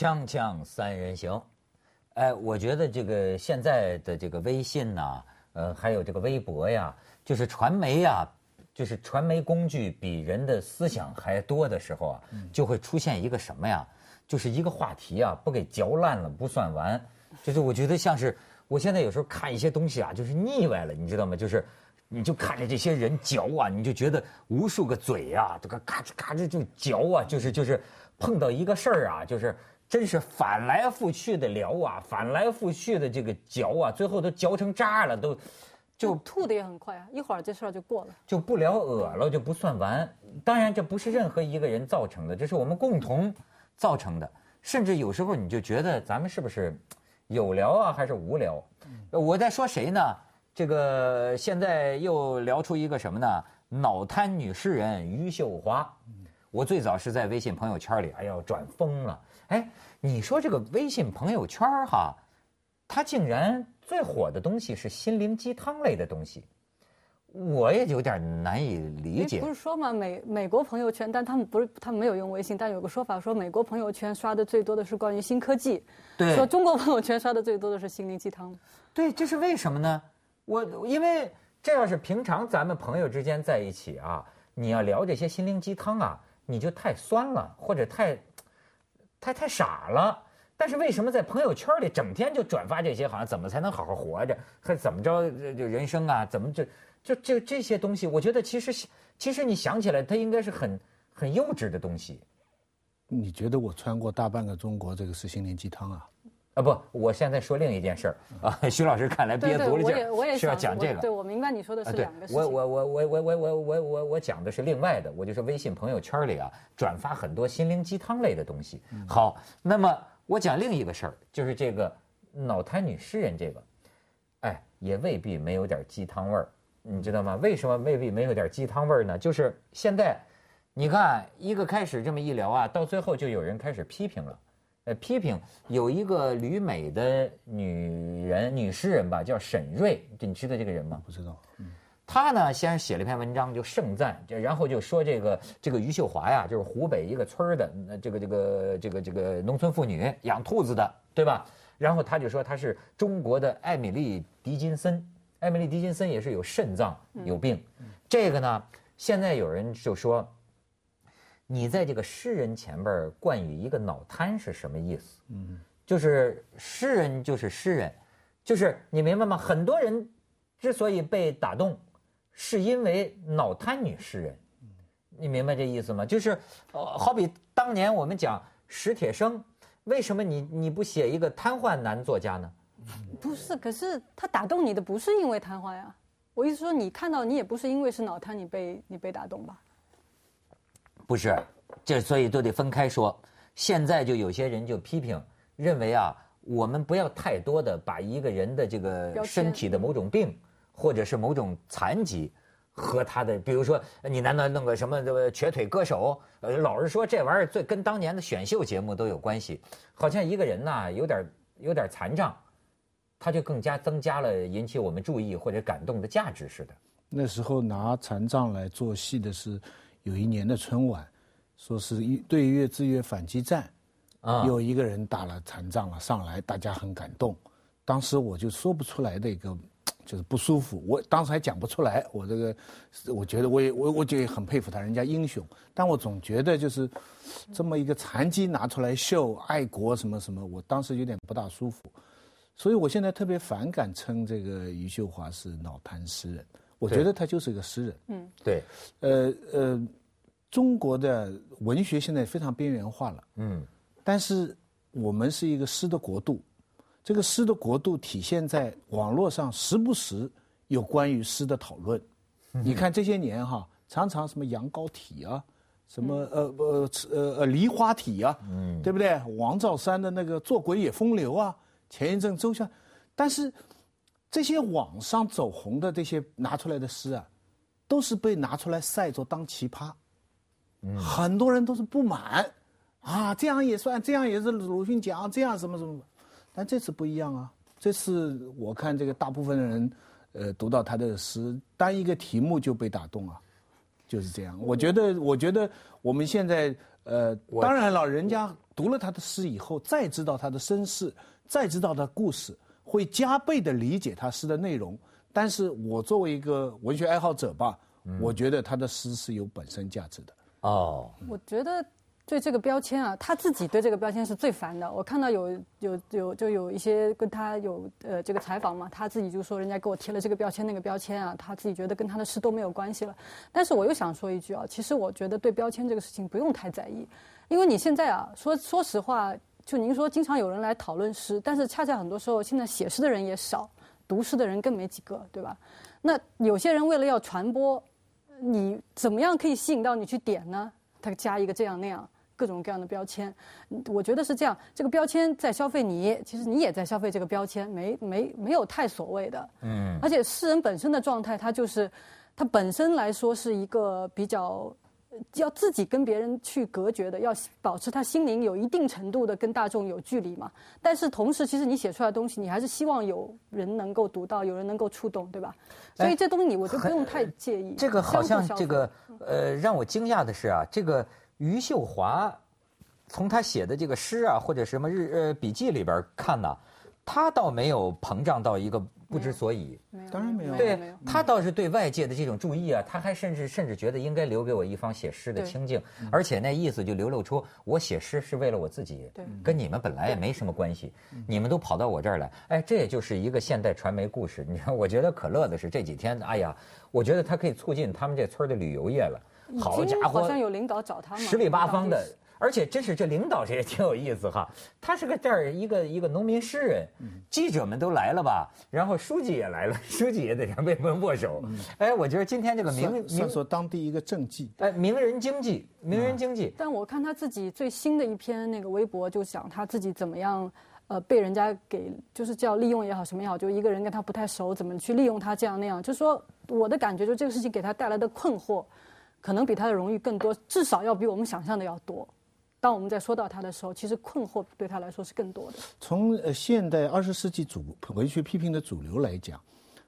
锵锵三人行，哎，我觉得这个现在的这个微信呐，呃，还有这个微博呀，就是传媒呀，就是传媒工具比人的思想还多的时候啊，就会出现一个什么呀？就是一个话题啊，不给嚼烂了不算完。就是我觉得像是我现在有时候看一些东西啊，就是腻歪了，你知道吗？就是你就看着这些人嚼啊，你就觉得无数个嘴啊，这个嘎吱嘎吱就嚼啊，就是就是碰到一个事儿啊，就是真是反来覆去的聊啊，反来覆去的这个嚼啊，最后都嚼成渣了，都就吐的也很快啊，一会儿这事儿就过了。就不聊恶了，就不算完。当然，这不是任何一个人造成的，这是我们共同造成的。甚至有时候你就觉得咱们是不是有聊啊，还是无聊？我在说谁呢？这个现在又聊出一个什么呢？脑瘫女诗人余秀华。我最早是在微信朋友圈里，哎呦转疯了。哎，你说这个微信朋友圈哈，它竟然最火的东西是心灵鸡汤类的东西，我也有点难以理解不。是说嘛，美美国朋友圈，但他们不是他们没有用微信，但有个说法说美国朋友圈刷的最多的是关于新科技，对说中国朋友圈刷的最多的是心灵鸡汤。对，这是为什么呢？我因为这要是平常咱们朋友之间在一起啊，你要聊这些心灵鸡汤啊，你就太酸了，或者太太太傻了。但是为什么在朋友圈里整天就转发这些，好像怎么才能好好活着，还怎么着这这人生啊，怎么这就就这些东西？我觉得其实其实你想起来，它应该是很很幼稚的东西你觉得我穿过大半个中国，这个是心灵鸡汤啊？啊！不，我现在说另一件事儿啊，徐老师看来憋足了劲我也我也儿，是要讲这个。对，我明白你说的是两个，事情。我我我我我我我我我我讲的是另外的，我就是微信朋友圈里啊转发很多心灵鸡汤类的东西。好，那么我讲另一个事儿，就是这个脑瘫女诗人这个，哎，也未必没有点鸡汤味儿，你知道吗？为什么未必没有点鸡汤味儿呢？就是现在，你看一个开始这么一聊啊，到最后就有人开始批评了。呃，批评有一个旅美的女人女诗人吧，叫沈瑞，你知道这个人吗？不知道，嗯他呢，先写了一篇文章，就盛赞，就然后就说这个这个余秀华呀，就是湖北一个村儿的，呃这个这个这个这个农村妇女养兔子的，对吧？然后他就说她是中国的艾米丽·狄金森，艾米丽·狄金森也是有肾脏有病，这个呢，现在有人就说，你在这个诗人前边儿冠以一个脑瘫是什么意思？嗯，就是诗人就是诗人，就是你明白吗？很多人之所以被打动，是因为脑瘫女诗人，你明白这意思吗？就是，呃，好比当年我们讲史铁生，为什么你你不写一个瘫痪男作家呢？不是，可是他打动你的不是因为瘫痪呀。我意思说，你看到你也不是因为是脑瘫，你被你被打动吧？不是，这所以都得分开说。现在就有些人就批评，认为啊，我们不要太多的把一个人的这个身体的某种病，或者是某种残疾。和他的，比如说，你难道弄个什么这个瘸腿歌手？呃，老是说，这玩意儿最跟当年的选秀节目都有关系。好像一个人呐，有点有点残障，他就更加增加了引起我们注意或者感动的价值似的。那时候拿残障来做戏的是有一年的春晚，说是一对越自越反击战，啊有一个人打了残障了上来，大家很感动。当时我就说不出来的一个 就是不舒服，我当时还讲不出来。我这个，我觉得我也我我就很佩服他，人家英雄。但我总觉得就是 这么一个残疾拿出来秀爱国什么什么，我当时有点不大舒服。所以我现在特别反感称这个余秀华是脑瘫诗人，我觉得他就是一个诗人。嗯。对，呃呃，中国的文学现在非常边缘化了，嗯，但是我们是一个诗的国度，这个诗的国度体现在网络上时不时有关于诗的讨论。你看这些年哈，常常什么羊羔体啊，什么呃呃呃呃梨花体啊，嗯，对不对？王兆山的那个做鬼也风流啊，前一阵周夏，但是这些网上走红的这些拿出来的诗啊，都是被拿出来晒着当奇葩，很多人都是不满，啊，这样也算，这样也是鲁迅讲，这样什么什么，但这次不一样啊，这次我看这个大部分的人，呃，读到他的诗，单一个题目就被打动了，就是这样。我觉得，我觉得我们现在，呃，当然了，人家读了他的诗以后，再知道他的身世，再知道他的故事，会加倍的理解他诗的内容。但是我作为一个文学爱好者吧，我觉得他的诗是有本身价值的。哦，我觉得对这个标签啊，他自己对这个标签是最烦的。我看到有有有就有一些跟他有呃这个采访嘛，他自己就说人家给我贴了这个标签那个标签啊，他自己觉得跟他的诗都没有关系了。但是我又想说一句啊，其实我觉得对标签这个事情不用太在意，因为你现在啊说说实话，就您说经常有人来讨论诗，但是恰恰很多时候现在写诗的人也少，读诗的人更没几个，对吧？那有些人为了要传播。你怎么样可以吸引到你去点呢？他加一个这样那样各种各样的标签，我觉得是这样。这个标签在消费你，其实你也在消费这个标签，没没没有太所谓的。嗯。而且诗人本身的状态，他就是他本身来说是一个比较。要自己跟别人去隔绝的，要保持他心灵有一定程度的跟大众有距离嘛。但是同时，其实你写出来的东西，你还是希望有人能够读到，有人能够触动，对吧？所以这东西你我就不用太介意。这个好像这个呃，让我惊讶的是啊，这个余秀华，从他写的这个诗啊或者什么日呃笔记里边看呢，他倒没有膨胀到一个。不知所以，当然没有。对他倒是对外界的这种注意啊，他还甚至甚至觉得应该留给我一方写诗的清静，而且那意思就流露出我写诗是为了我自己，跟你们本来也没什么关系，你们都跑到我这儿来，哎，这也就是一个现代传媒故事。你看，我觉得可乐的是这几天，哎呀，我觉得他可以促进他们这村的旅游业了。好家伙，好像有领导找他十里八方的。而且真是这领导这也挺有意思哈，他是个这儿一个一个农民诗人，记者们都来了吧，然后书记也来了，书记也得让被问握手。哎，我觉得今天这个名算说当地一个政绩，哎，名人经济，名人经济。但我看他自己最新的一篇那个微博，就讲他自己怎么样，呃，被人家给就是叫利用也好，什么也好，就一个人跟他不太熟，怎么去利用他这样那样。就说我的感觉，就这个事情给他带来的困惑，可能比他的荣誉更多，至少要比我们想象的要多。当我们在说到他的时候，其实困惑对他来说是更多的。从呃现代二十世纪主文学批评的主流来讲，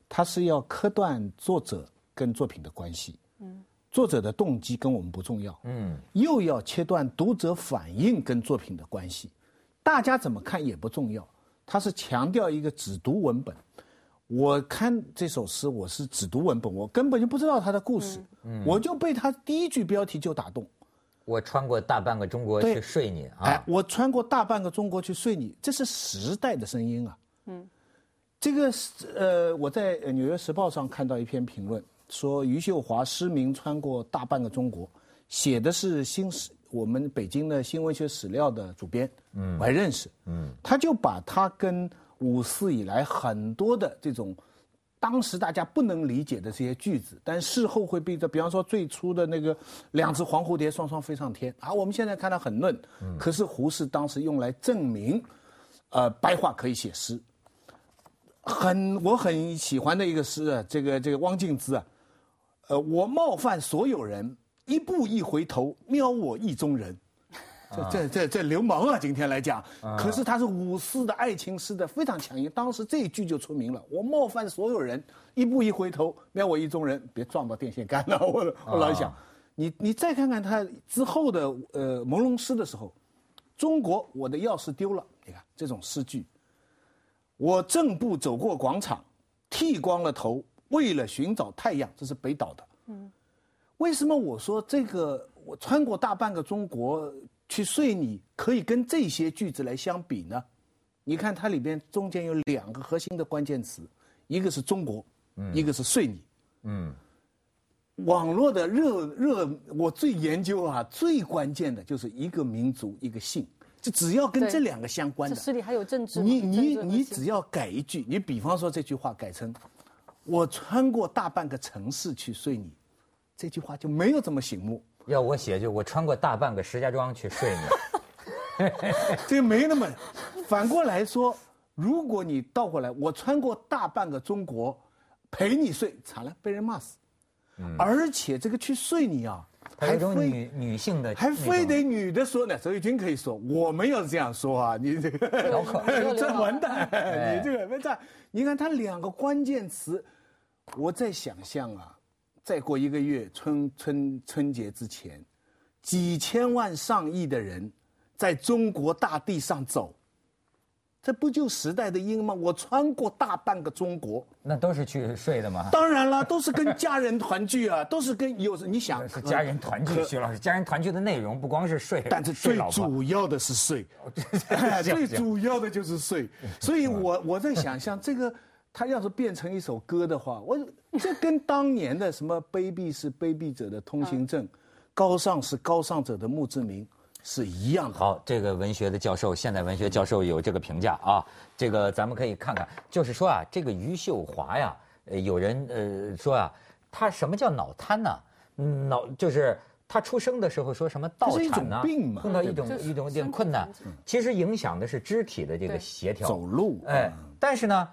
他是要刻断作者跟作品的关系。嗯。作者的动机跟我们不重要。嗯。又要切断读者反应跟作品的关系，大家怎么看也不重要。他是强调一个只读文本。我看这首诗，我是只读文本，我根本就不知道他的故事。嗯。我就被他第一句标题就打动。我穿过大半个中国去睡你啊！哎，我穿过大半个中国去睡你，这是时代的声音啊。嗯，这个是呃，我在《纽约时报》上看到一篇评论，说余秀华失明穿过大半个中国，写的是新史，我们北京的新文学史料的主编，嗯，我还认识，嗯，他就把他跟五四以来很多的这种。当时大家不能理解的这些句子，但事后会被这，比方说最初的那个“两只黄蝴蝶双双飞上天”，啊，我们现在看到很嫩，可是胡适当时用来证明，呃，白话可以写诗。很我很喜欢的一个诗啊，这个这个汪静之啊，呃，我冒犯所有人，一步一回头，瞄我意中人。这这这这流氓啊！今天来讲，可是他是五四的爱情诗的非常强硬。当时这一句就出名了：我冒犯所有人，一步一回头，瞄我意中人，别撞到电线杆了。我我老想，你你再看看他之后的呃朦胧诗的时候，中国我的钥匙丢了，你看这种诗句，我正步走过广场，剃光了头，为了寻找太阳，这是北岛的。嗯，为什么我说这个我穿过大半个中国？去睡你可以跟这些句子来相比呢？你看它里边中间有两个核心的关键词，一个是中国，一个是睡你。嗯，网络的热热，我最研究啊，最关键的就是一个民族一个姓，就只要跟这两个相关的。诗里还有政治。你你你只要改一句，你比方说这句话改成“我穿过大半个城市去睡你”，这句话就没有这么醒目。要我写就我穿过大半个石家庄去睡你，这没那么。反过来说，如果你倒过来，我穿过大半个中国陪你睡，惨了，被人骂死。而且这个去睡你啊，还种女女性的，还非得女的说呢。周玉军可以说，我没有这样说啊，你这个 这完蛋，你这个没在。你看他两个关键词，我在想象啊。再过一个月，春春春节之前，几千万上亿的人，在中国大地上走，这不就时代的鹰吗？我穿过大半个中国，那都是去睡的吗？当然了，都是跟家人团聚啊，都是跟有你想是家人团聚，徐老师，家人团聚的内容不光是睡，但是最主要的是睡，最主要的就是睡。所以我我在想象这个。他要是变成一首歌的话，我 这跟当年的什么卑鄙是卑鄙者的通行证，高尚是高尚者的墓志铭是一样的。好，这个文学的教授，现代文学教授有这个评价啊。这个咱们可以看看，就是说啊，这个余秀华呀，呃有人呃说啊，他什么叫脑瘫呢？脑就是他出生的时候说什么倒产呢？碰到一种一种一点困难，其实影响的是肢体的这个协调，走路。哎，但是呢。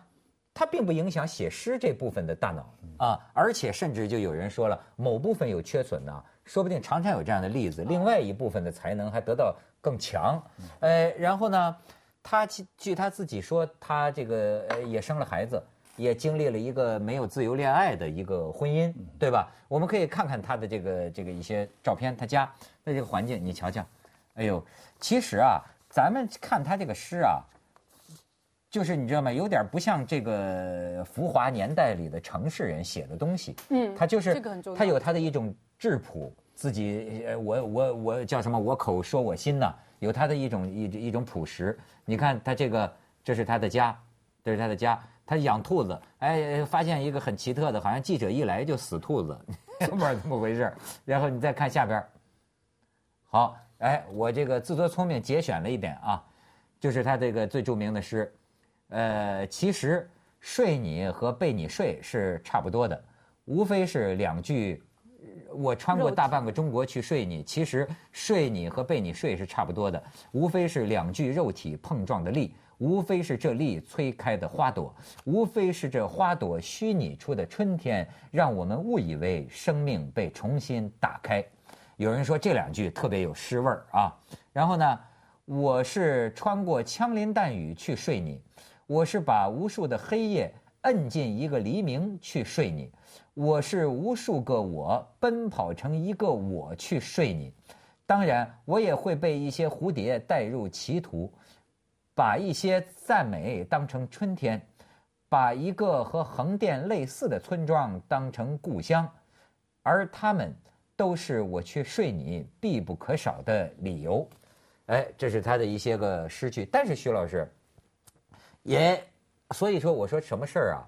它并不影响写诗这部分的大脑啊，而且甚至就有人说了，某部分有缺损呢，说不定常常有这样的例子。另外一部分的才能还得到更强，呃，然后呢，他据他自己说，他这个呃也生了孩子，也经历了一个没有自由恋爱的一个婚姻，对吧？我们可以看看他的这个这个一些照片，他家那这个环境，你瞧瞧，哎呦，其实啊，咱们看他这个诗啊。就是你知道吗？有点不像这个浮华年代里的城市人写的东西。嗯，他就是他有他的一种质朴，自己呃，我我我叫什么？我口说我心呐，有他的一种一一种朴实。你看他这个，这是他的家，这是他的家。他养兔子，哎，发现一个很奇特的，好像记者一来就死兔子，不知道怎么回事。然后你再看下边，好，哎，我这个自作聪明节选了一点啊，就是他这个最著名的诗。呃，其实睡你和被你睡是差不多的，无非是两句。我穿过大半个中国去睡你，其实睡你和被你睡是差不多的，无非是两具肉体碰撞的力，无非是这力催开的花朵，无非是这花朵虚拟出的春天，让我们误以为生命被重新打开。有人说这两句特别有诗味儿啊。然后呢，我是穿过枪林弹雨去睡你。我是把无数的黑夜摁进一个黎明去睡你，我是无数个我奔跑成一个我去睡你，当然我也会被一些蝴蝶带入歧途，把一些赞美当成春天，把一个和横店类似的村庄当成故乡，而他们都是我去睡你必不可少的理由。哎，这是他的一些个诗句，但是徐老师。也，所以说我说什么事儿啊，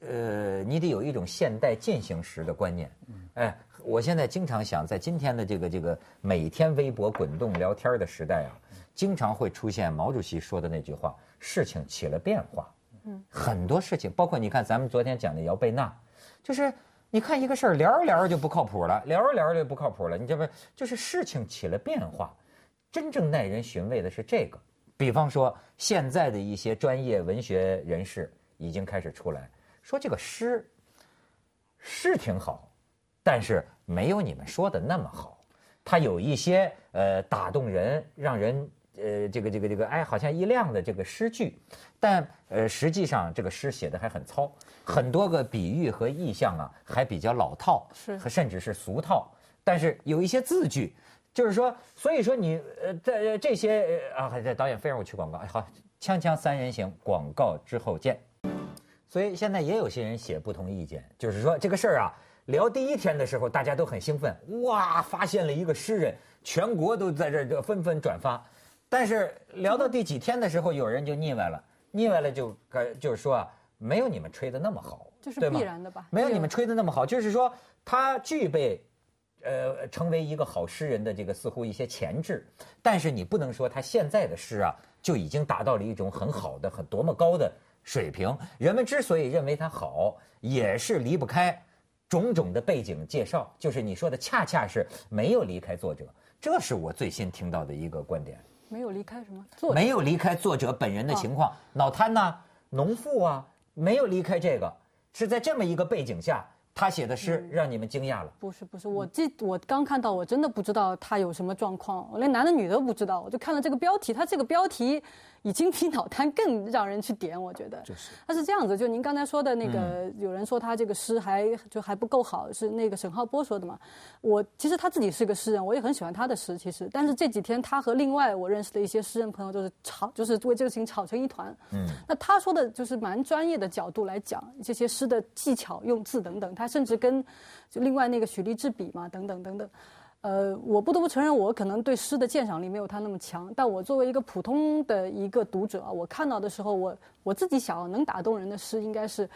呃，你得有一种现代进行时的观念。哎，我现在经常想，在今天的这个这个每天微博滚动聊天的时代啊，经常会出现毛主席说的那句话：事情起了变化。嗯，很多事情，包括你看咱们昨天讲的姚贝娜，就是你看一个事儿聊着聊着就不靠谱了，聊着聊着就不靠谱了。你这不就是事情起了变化？真正耐人寻味的是这个。比方说，现在的一些专业文学人士已经开始出来说，这个诗是挺好，但是没有你们说的那么好。它有一些呃打动人、让人呃这个这个这个哎好像一亮的这个诗句，但呃实际上这个诗写的还很糙，很多个比喻和意象啊还比较老套，是甚至是俗套。但是有一些字句。就是说，所以说你呃，在这些啊，在导演非让我去广告，哎好，锵锵三人行，广告之后见。所以现在也有些人写不同意见，就是说这个事儿啊，聊第一天的时候大家都很兴奋，哇，发现了一个诗人，全国都在这这纷纷转发。但是聊到第几天的时候，有人就腻歪了，腻歪了就该就是说啊，没有你们吹的那么好，这是必然的吧？没有你们吹的那么好，就是说他具备。呃，成为一个好诗人的这个似乎一些潜质，但是你不能说他现在的诗啊就已经达到了一种很好的、很多么高的水平。人们之所以认为他好，也是离不开种种的背景介绍，就是你说的恰恰是没有离开作者。这是我最新听到的一个观点。没有离开什么？没有离开作者本人的情况，脑瘫呐，农妇啊，没有离开这个，是在这么一个背景下。他写的诗让你们惊讶了？不是不是，我这我刚看到，我真的不知道他有什么状况，我连男的女的都不知道，我就看了这个标题，他这个标题已经比脑瘫更让人去点，我觉得。就是。他是这样子，就您刚才说的那个，有人说他这个诗还就还不够好，是那个沈浩波说的嘛？我其实他自己是个诗人，我也很喜欢他的诗，其实。但是这几天他和另外我认识的一些诗人朋友就是吵，就是为这个事情吵成一团。嗯。那他说的就是蛮专业的角度来讲这些诗的技巧、用字等等，他甚至跟就另外那个许立志比嘛，等等等等。呃，我不得不承认，我可能对诗的鉴赏力没有他那么强。但我作为一个普通的一个读者，我看到的时候，我我自己想要能打动人的诗，应该是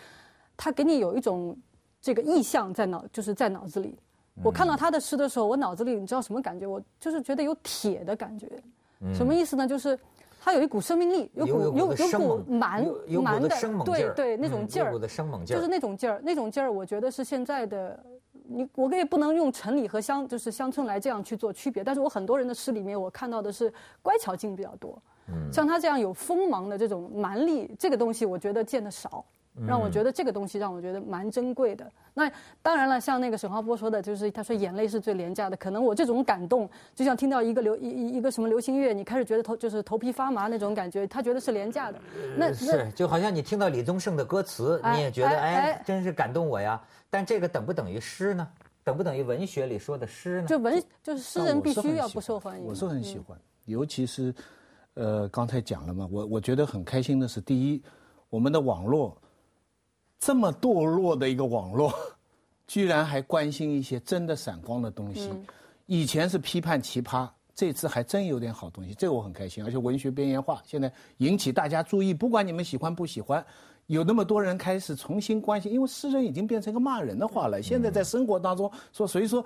他给你有一种这个意象在脑，就是在脑子里。我看到他的诗的时候，我脑子里你知道什么感觉？我就是觉得有铁的感觉。什么意思呢？就是他有一股生命力，有股有有股蛮蛮的对对那种劲儿，就是那种劲儿，那种劲儿，我觉得是现在的。你我也不能用城里和乡就是乡村来这样去做区别，但是我很多人的诗里面，我看到的是乖巧劲比较多。嗯，像他这样有锋芒的这种蛮力，这个东西我觉得见得少，让我觉得这个东西让我觉得蛮珍贵的。那当然了，像那个沈浩波说的，就是他说眼泪是最廉价的。可能我这种感动，就像听到一个流一一个什么流行乐，你开始觉得头就是头皮发麻那种感觉，他觉得是廉价的。那是就好像你听到李宗盛的歌词，你也觉得哎，真是感动我呀。但这个等不等于诗呢？等不等于文学里说的诗呢？就文就是诗人必须要不受欢迎。我是很喜欢，尤其是，呃，刚才讲了嘛，我我觉得很开心的是，第一，我们的网络这么堕落的一个网络，居然还关心一些真的闪光的东西。以前是批判奇葩，这次还真有点好东西，这个我很开心。而且文学边缘化现在引起大家注意，不管你们喜欢不喜欢。有那么多人开始重新关心，因为诗人已经变成一个骂人的话了。现在在生活当中说，所以说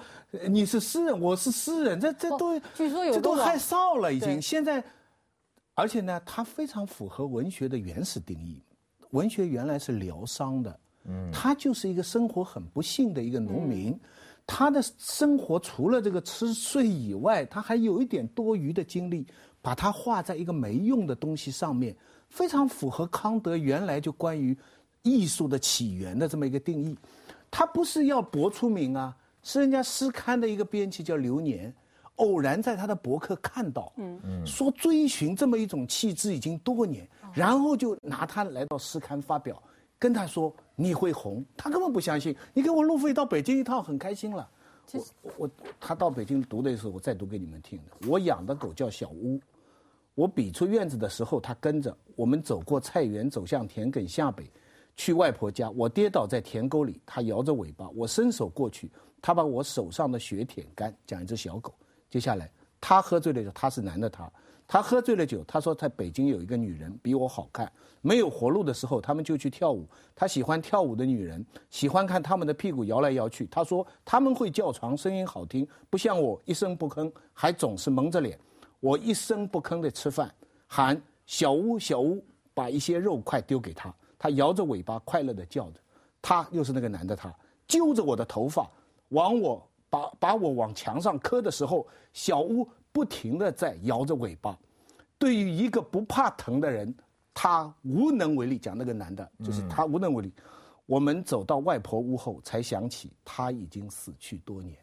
你是诗人，我是诗人，这这都据说有这都害臊了，已经。现在，而且呢，它非常符合文学的原始定义。文学原来是疗伤的，嗯，他就是一个生活很不幸的一个农民，他的生活除了这个吃睡以外，他还有一点多余的精力，把它画在一个没用的东西上面。非常符合康德原来就关于艺术的起源的这么一个定义，他不是要博出名啊，是人家诗刊的一个编辑叫流年，偶然在他的博客看到，嗯嗯，说追寻这么一种气质已经多年，然后就拿他来到诗刊发表，跟他说你会红，他根本不相信，你给我路费到北京一趟很开心了，我我他到北京读的时候我再读给你们听的，我养的狗叫小乌。我比出院子的时候，他跟着我们走过菜园，走向田埂下北，去外婆家。我跌倒在田沟里，他摇着尾巴，我伸手过去，他把我手上的血舔干。讲一只小狗。接下来，他喝醉了酒，他是男的，他他喝醉了酒，他说在北京有一个女人比我好看，没有活路的时候，他们就去跳舞。他喜欢跳舞的女人，喜欢看他们的屁股摇来摇去。他说他们会叫床，声音好听，不像我一声不吭，还总是蒙着脸。我一声不吭地吃饭，喊小乌小乌，把一些肉块丢给他，他摇着尾巴快乐地叫着。他又是那个男的，他揪着我的头发，往我把把我往墙上磕的时候，小乌不停的在摇着尾巴。对于一个不怕疼的人，他无能为力。讲那个男的，就是他无能为力。我们走到外婆屋后，才想起他已经死去多年。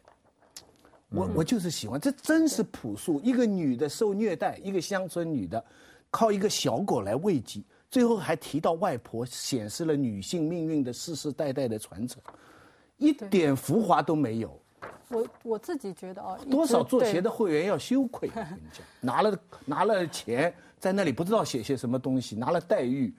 我我就是喜欢，这真是朴素。一个女的受虐待，一个乡村女的，靠一个小狗来慰藉，最后还提到外婆，显示了女性命运的世世代代的传承，一点浮华都没有。我我自己觉得啊，多少做鞋的会员要羞愧，我跟你讲，拿了拿了钱，在那里不知道写些什么东西，拿了待遇。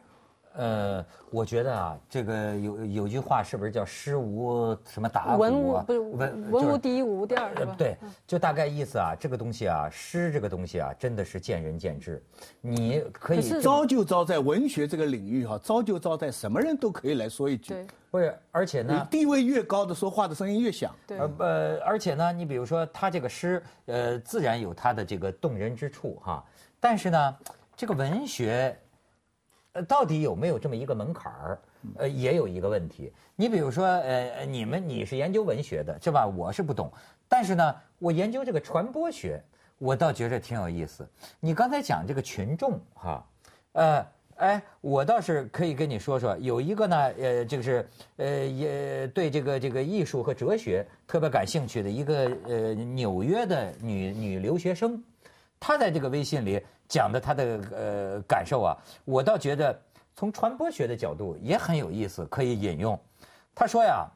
呃，我觉得啊，这个有有句话是不是叫“诗无什么打鼓”？文无不是文文无第一，武无第二，是吧？对，就大概意思啊，这个东西啊，诗这个东西啊，真的是见仁见智。你可以招就招在文学这个领域哈，招就招在什么人都可以来说一句。对，不是，而且呢，地位越高的说话的声音越响。对，呃，而且呢，你比如说他这个诗，呃，自然有他的这个动人之处哈，但是呢，这个文学。呃，到底有没有这么一个门槛儿？呃，也有一个问题。你比如说，呃，你们你是研究文学的，是吧？我是不懂。但是呢，我研究这个传播学，我倒觉着挺有意思。你刚才讲这个群众哈，呃，哎，我倒是可以跟你说说，有一个呢，呃，就是呃，也对这个这个艺术和哲学特别感兴趣的一个呃纽约的女女留学生。他在这个微信里讲的他的呃感受啊，我倒觉得从传播学的角度也很有意思，可以引用。他说呀，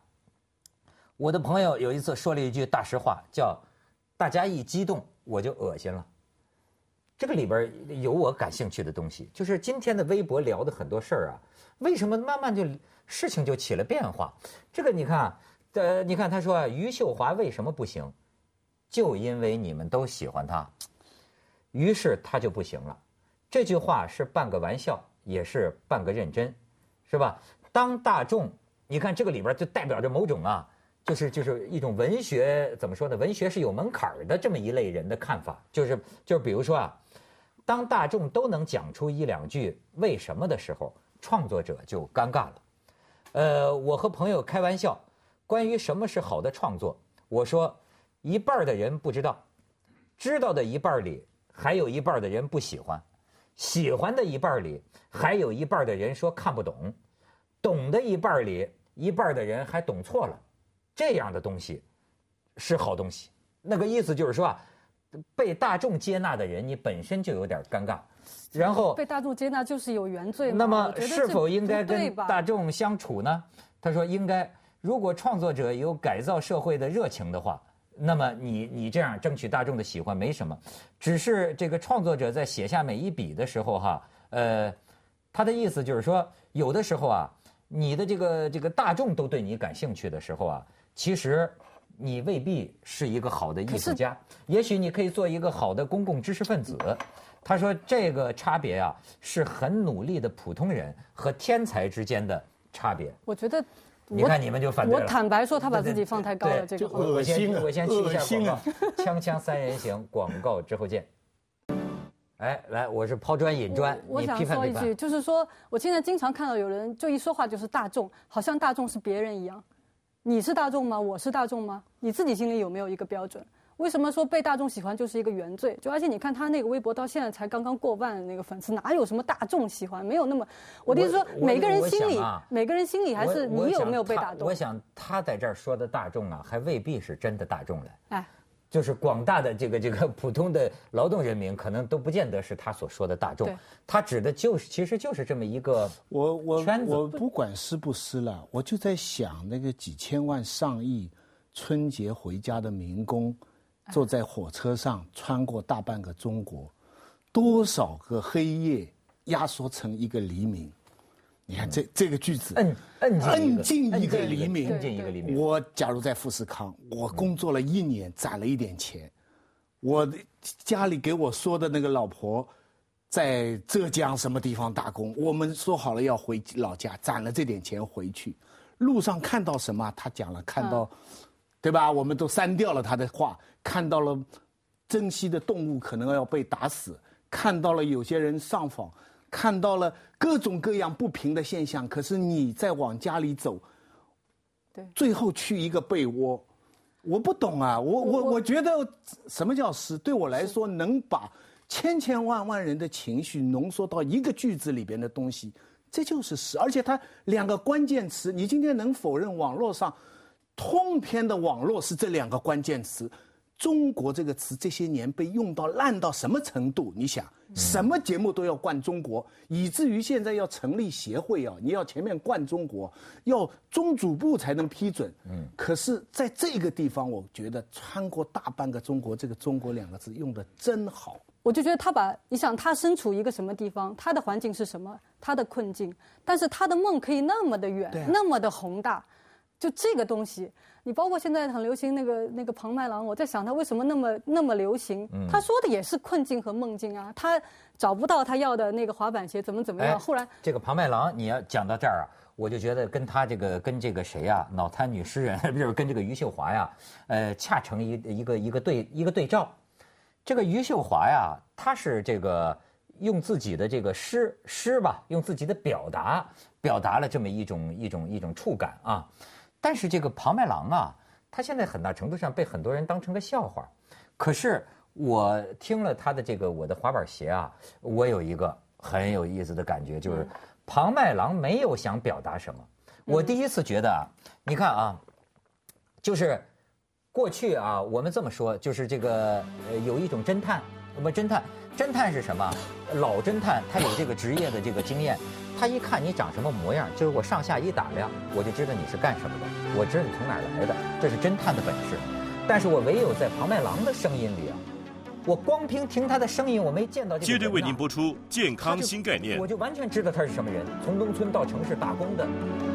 我的朋友有一次说了一句大实话，叫“大家一激动我就恶心了”。这个里边有我感兴趣的东西，就是今天的微博聊的很多事儿啊，为什么慢慢就事情就起了变化？这个你看，呃，你看他说啊，余秀华为什么不行？就因为你们都喜欢他，于是他就不行了。这句话是半个玩笑，也是半个认真，是吧？当大众，你看这个里边就代表着某种啊，就是就是一种文学怎么说呢？文学是有门槛的这么一类人的看法，就是就是比如说啊，当大众都能讲出一两句为什么的时候，创作者就尴尬了。呃，我和朋友开玩笑，关于什么是好的创作，我说一半的人不知道，知道的一半里还有一半儿的人不喜欢，喜欢的一半儿里还有一半儿的人说看不懂，懂的一半儿里一半儿的人还懂错了，这样的东西是好东西。那个意思就是说啊，被大众接纳的人，你本身就有点尴尬，然后被大众接纳就是有原罪嘛。那么是否应该跟大众相处呢？他说应该。如果创作者有改造社会的热情的话，那么你你这样争取大众的喜欢没什么，只是这个创作者在写下每一笔的时候哈，呃，他的意思就是说，有的时候啊，你的这个这个大众都对你感兴趣的时候啊，其实你未必是一个好的艺术家，也许你可以做一个好的公共知识分子。他说这个差别啊，是很努力的普通人和天才之间的差别。我觉得我，你看你们就反对我了。坦白说，他把自己放太高了。这个话恶我先心啊我先去一下广告 锵锵三人行广告之后见。哎，来，我是抛砖引砖，我想你批判批说一句，就是说我现在经常看到有人就一说话就是大众，好像大众是别人一样。你是大众吗？我是大众吗？你自己心里有没有一个标准？为什么说被大众喜欢就是一个原罪？就而且你看他那个微博到现在才刚刚过万的那个粉丝，哪有什么大众喜欢？没有那么，我的意思说每个人心里啊，每个人心里还是你有没有被他打动我？想他在这儿说的大众啊，还未必是真的大众嘞。哎，就是广大的这个这个 普通的劳动人民，可能都不见得是他所说的大众。他指的就是，其实就是这么一个我我圈子我不管是不是了，我就在想那个几千万上亿春节回家的民工，坐在火车上穿过大半个中国，多少个黑夜压缩成一个黎明。你看这这个句子，摁摁进摁进一个黎明摁进一个黎明。我假如在富士康，我工作了一年，攒了一点钱，我的家里给我说的那个老婆，在浙江什么地方打工，我们说好了要回老家，攒了这点钱回去，路上看到什么，他讲了，看到，对吧？我们都删掉了他的话，看到了珍稀的动物可能要被打死，看到了有些人上访，看到了各种各样不平的现象，可是你再往家里走，对最后去一个被窝，我不懂啊，我我我我觉得什么叫诗？对我来说，能把千千万万人的情绪浓缩到一个句子里边的东西，这就是诗。而且它两个关键词，你今天能否认网络上通篇的网络是这两个关键词？中国这个词这些年被用到烂到什么程度？你想，什么节目都要冠中国，以至于现在要成立协会啊，你要前面冠中国，要中组部才能批准。嗯，可是在这个地方，我觉得穿过大半个中国，这个“中国”两个字用的真好。我就觉得他把你想他身处一个什么地方，他的环境是什么，他的困境，但是他的梦可以那么的远，啊那么的宏大，就这个东西，你包括现在很流行那个那个庞麦郎，我在想他为什么那么那么流行？他说的也是困境和梦境啊，他找不到他要的那个滑板鞋，怎么怎么样，后来这个庞麦郎，你要讲到这儿啊，我就觉得跟他这个跟这个谁呀、脑瘫女诗人，就是跟这个余秀华呀，呃，恰成一一个一个对一个对照。这个余秀华呀，她是这个用自己的这个诗诗吧，用自己的表达表达了这么一种一种一种触感啊。但是这个庞麦郎啊，他现在很大程度上被很多人当成个笑话。可是我听了他的这个我的滑板鞋啊，我有一个很有意思的感觉，就是庞麦郎没有想表达什么。我第一次觉得啊，你看啊，就是过去啊，我们这么说，就是这个呃有一种侦探什么侦探？侦探是什么？老侦探他有这个职业的这个经验，他一看你长什么模样，就是我上下一打量，我就知道你是干什么的，我知道你从哪儿来的，这是侦探的本事。但是我唯有在庞麦郎的声音里啊，我光凭听他的声音，我没见到这个。接着为您播出《健康新概念我》。就完全知道他是什么人，从农村到城市打工的。这